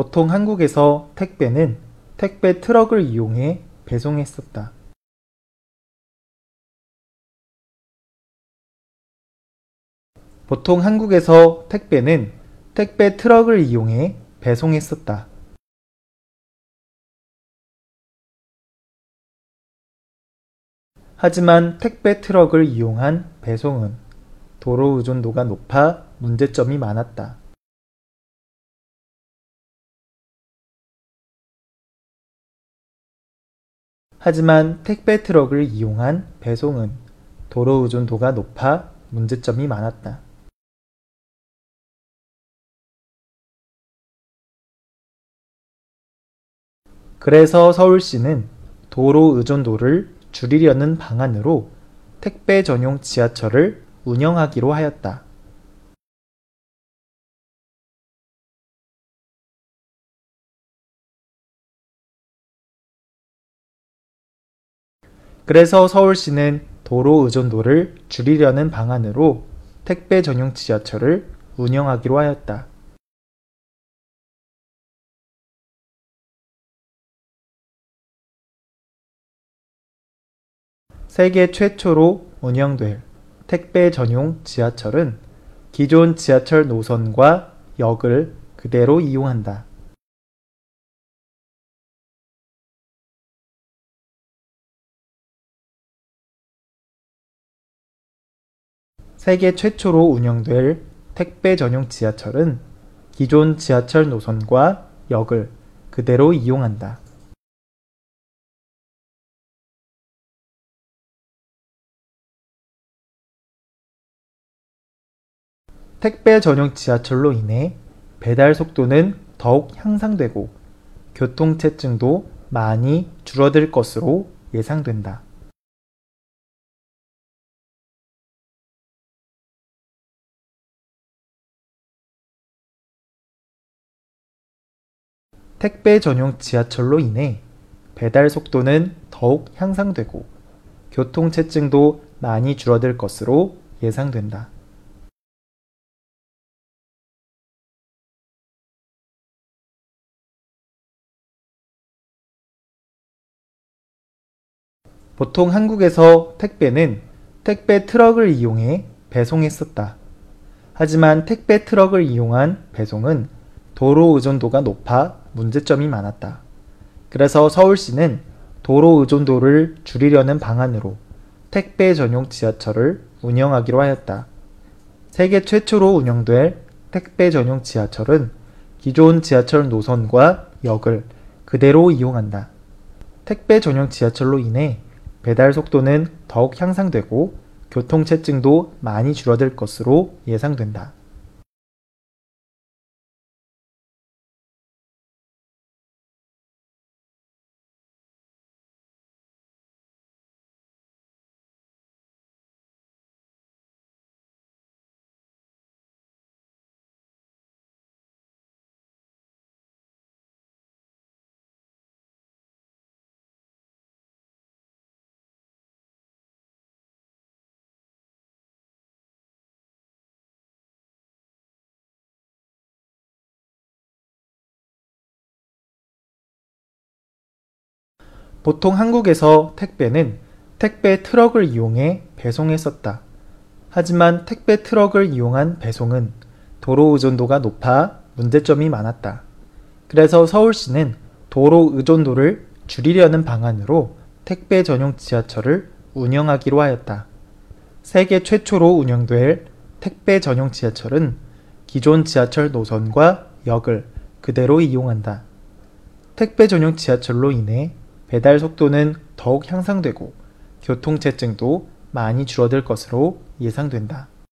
보통 한국에서 택배는 택배 트럭을 이용해 배송했었다. 보통 한국에서 택배는 택배 트럭을 이용해 배송했었다. 하지만 택배 트럭을 이용한 배송은 도로 의존도가 높아 문제점이 많았다. 하지만 택배 트럭을 이용한 배송은 도로 의존도가 높아 문제점이 많았다. 그래서 서울시는 도로 의존도를 줄이려는 방안으로 택배 전용 지하철을 운영하기로 하였다. 그래서 서울시는 도로 의존도를 줄이려는 방안으로 택배 전용 지하철을 운영하기로 하였다. 세계 최초로 운영될 택배 전용 지하철은 기존 지하철 노선과 역을 그대로 이용한다. 세계 최초로 운영될 택배 전용 지하철은 기존 지하철 노선과 역을 그대로 이용한다. 택배 전용 지하철로 인해 배달 속도는 더욱 향상되고 교통체증도 많이 줄어들 것으로 예상된다. 택배 전용 지하철로 인해 배달 속도는 더욱 향상되고 교통체증도 많이 줄어들 것으로 예상된다. 보통 한국에서 택배는 택배 트럭을 이용해 배송했었다. 하지만 택배 트럭을 이용한 배송은 도로 의존도가 높아 문제점이 많았다. 그래서 서울시는 도로 의존도를 줄이려는 방안으로 택배 전용 지하철을 운영하기로 하였다. 세계 최초로 운영될 택배 전용 지하철은 기존 지하철 노선과 역을 그대로 이용한다. 택배 전용 지하철로 인해 배달 속도는 더욱 향상되고 교통체증도 많이 줄어들 것으로 예상된다. 보통 한국에서 택배는 택배 트럭을 이용해 배송했었다. 하지만 택배 트럭을 이용한 배송은 도로 의존도가 높아 문제점이 많았다. 그래서 서울시는 도로 의존도를 줄이려는 방안으로 택배 전용 지하철을 운영하기로 하였다. 세계 최초로 운영될 택배 전용 지하철은 기존 지하철 노선과 역을 그대로 이용한다. 택배 전용 지하철로 인해 배달 속도는 더욱 향상되고 교통체증도 많이 줄어들 것으로 예상된다.